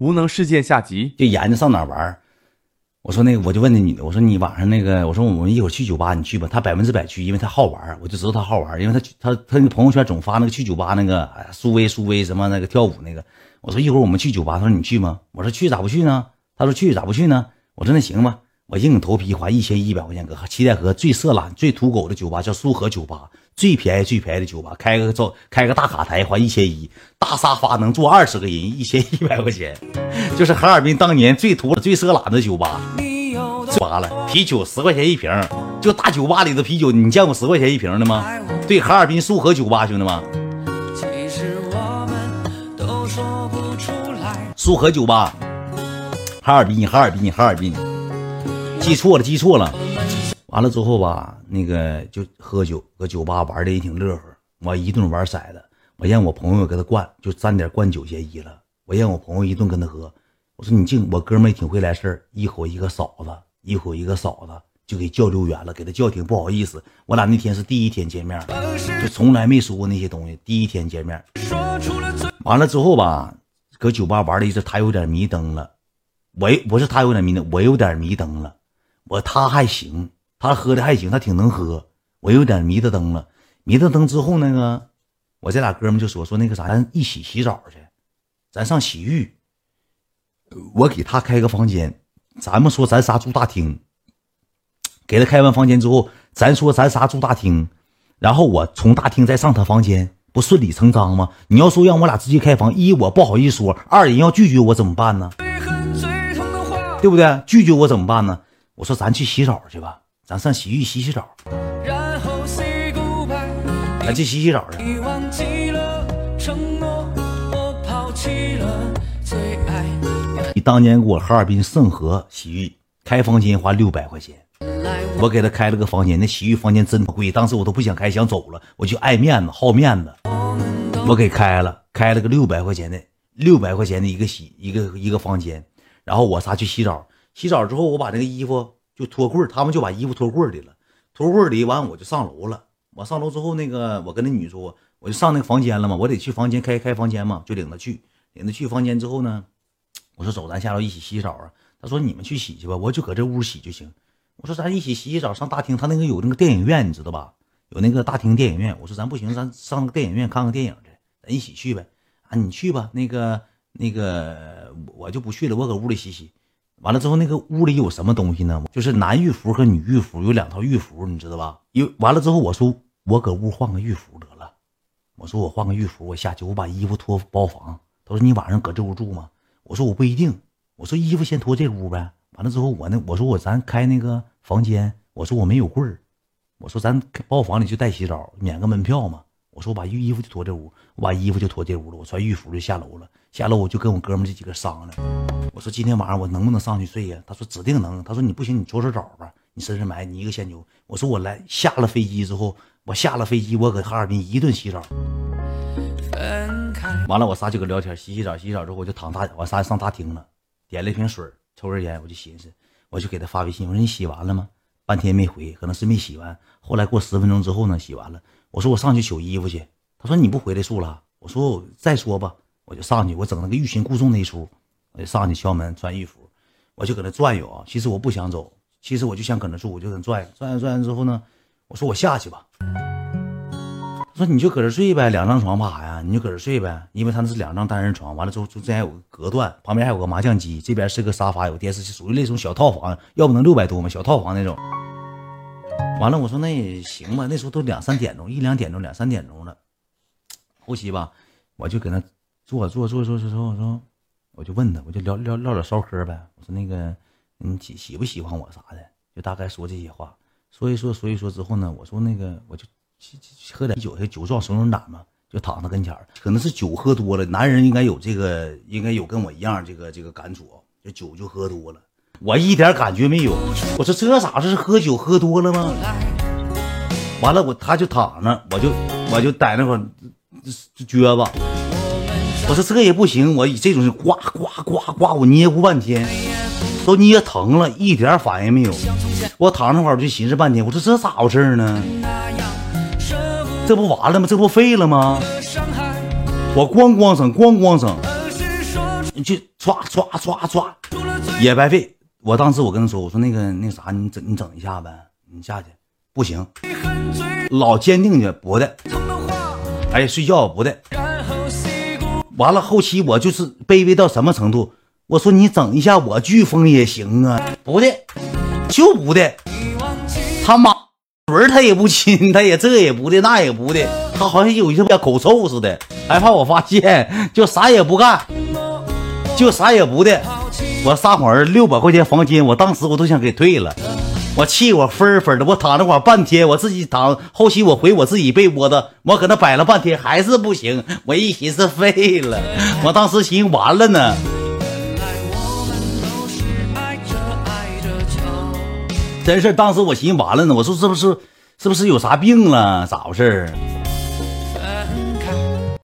无能事件下集，就研究上哪玩。我说那个，我就问那女的，我说你晚上那个，我说我们一会儿去酒吧，你去吧。她百分之百去，因为她好玩，我就知道她好玩，因为她她她那个朋友圈总发那个去酒吧那个，苏威苏威什么那个跳舞那个。我说一会儿我们去酒吧，她说你去吗？我说去咋不去呢？她说去咋不去呢？我说那行吧，我硬头皮花一千一百块钱搁七台河最色懒、最土狗的酒吧叫苏荷酒吧，最便宜最便宜的酒吧，开个照开个大卡台花一千一，大沙发能坐二十个人，一千一百块钱，就是哈尔滨当年最土最色懒的酒吧。完了，啤酒十块钱一瓶，就大酒吧里的啤酒，你见过十块钱一瓶的吗？对，哈尔滨苏河酒吧，兄弟们，苏荷酒吧，哈尔滨，哈尔滨，哈尔滨，记错了，记错了。完了之后吧，那个就喝酒，搁酒吧玩的也挺乐呵。我一顿玩骰子，我让我朋友给他灌，就沾点灌酒嫌疑了。我让我朋友一顿跟他喝，我说你净，我哥们也挺会来事儿，一口一个嫂子。一口一个嫂子就给叫溜远了，给他叫停，不好意思，我俩那天是第一天见面，就从来没说过那些东西。第一天见面，完了之后吧，搁酒吧玩的一次，他有点迷瞪了，我不是他有点迷瞪，我有点迷瞪了。我他还行，他喝的还行，他挺能喝。我有点迷的瞪了，迷的瞪之后那个，我这俩哥们就说说那个啥，咱一起洗澡去，咱上洗浴，我给他开个房间。咱们说咱仨住大厅，给他开完房间之后，咱说咱仨住大厅，然后我从大厅再上他房间，不顺理成章吗？你要说让我俩直接开房，一我不好意思说，二人要拒绝我怎么办呢？对不对？拒绝我怎么办呢？我说咱去洗澡去吧，咱上洗浴洗洗澡，咱去洗洗澡去。你当年给我哈尔滨盛和洗浴开房间花六百块钱，我给他开了个房间，那洗浴房间真贵，当时我都不想开，想走了，我就爱面子好面子，我给开了，开了个六百块钱的六百块钱的一个洗一个一个房间，然后我仨去洗澡，洗澡之后我把那个衣服就脱柜他们就把衣服脱柜里了，脱柜里完我就上楼了，我上楼之后那个我跟那女说，我就上那个房间了嘛，我得去房间开开房间嘛，就领她去，领她去房间之后呢。我说走，咱下楼一起洗澡啊。她说你们去洗去吧，我就搁这屋洗就行。我说咱一起洗洗澡，上大厅，他那个有那个电影院，你知道吧？有那个大厅电影院。我说咱不行，咱上电影院看看电影去，咱一起去呗。啊，你去吧。那个那个我就不去了，我搁屋里洗洗。完了之后，那个屋里有什么东西呢？就是男浴服和女浴服，有两套浴服，你知道吧？有完了之后，我说我搁屋换个浴服得了。我说我换个浴服，我下去，我把衣服脱包房。他说你晚上搁这屋住吗？我说我不一定，我说衣服先脱这屋呗。完了之后，我那我说我咱开那个房间，我说我没有柜儿，我说咱包房里就带洗澡，免个门票嘛。我说我把浴衣服就脱这屋，我把衣服就脱这屋了，我穿浴服就下楼了。下楼我就跟我哥们这几个商量，我说今天晚上我能不能上去睡呀？他说指定能。他说你不行，你搓搓澡吧，你身上埋你一个仙牛。我说我来下了飞机之后，我下了飞机，我搁哈尔滨一顿洗澡。完了，我仨就搁聊天，洗洗澡，洗洗澡之后我就躺大，我仨上大厅了，点了一瓶水，抽根烟，我就寻思，我就给他发微信，我说你洗完了吗？半天没回，可能是没洗完。后来过十分钟之后呢，洗完了，我说我上去取衣服去。他说你不回来住了？我说再说吧，我就上去，我整那个欲擒故纵那一出，我就上去敲门穿衣服，我就搁那转悠啊。其实我不想走，其实我就想搁那住，我就搁那转悠转悠转悠之后呢，我说我下去吧。他说你就搁这睡呗，两张床怕啥呀？你就搁这睡呗，因为他那是两张单人床。完了之后，中间有个隔断，旁边还有个麻将机，这边是个沙发，有电视，属于那种小套房，要不能六百多嘛？小套房那种。完了，我说那也行吧，那时候都两三点钟，一两点钟，两三点钟了。后期吧，我就搁那坐坐坐坐坐坐，我说我就问他，我就聊聊唠点骚嗑呗。我说那个你喜喜不喜欢我啥的，就大概说这些话。说一说，说一说之后呢，我说那个我就。喝点酒，酒壮怂人胆嘛，就躺他跟前儿可能是酒喝多了，男人应该有这个，应该有跟我一样这个这个感触，这酒就喝多了，我一点感觉没有。我说这咋是喝酒喝多了吗？完了，我他就躺着，我就我就在那块撅吧。我说这也不行，我以这种呱呱呱呱，我捏咕半天，都捏疼了，一点反应没有。我躺那块，我就寻思半天，我说这咋回事呢？这不完了吗？这不废了吗？我咣咣声，咣咣声，你去唰唰唰唰，也白费。我当时我跟他说，我说那个那啥，你整你整一下呗，你下去不行，老坚定的不的，哎，睡觉不的。完了后期我就是卑微到什么程度？我说你整一下我飓风也行啊，不的，就不的。他妈轮他也不亲，他也这也不的那也不的，他好像有一些口臭似的，害怕我发现，就啥也不干，就啥也不的。我撒谎六百块钱房间，我当时我都想给退了，我气我分分的，我躺那会儿半天，我自己躺，后期我回我自己被窝的，我搁那摆了半天还是不行，我一寻思废了，我当时寻思完了呢，真是当时我寻思完了呢，我说是不是是不是有啥病了，咋回事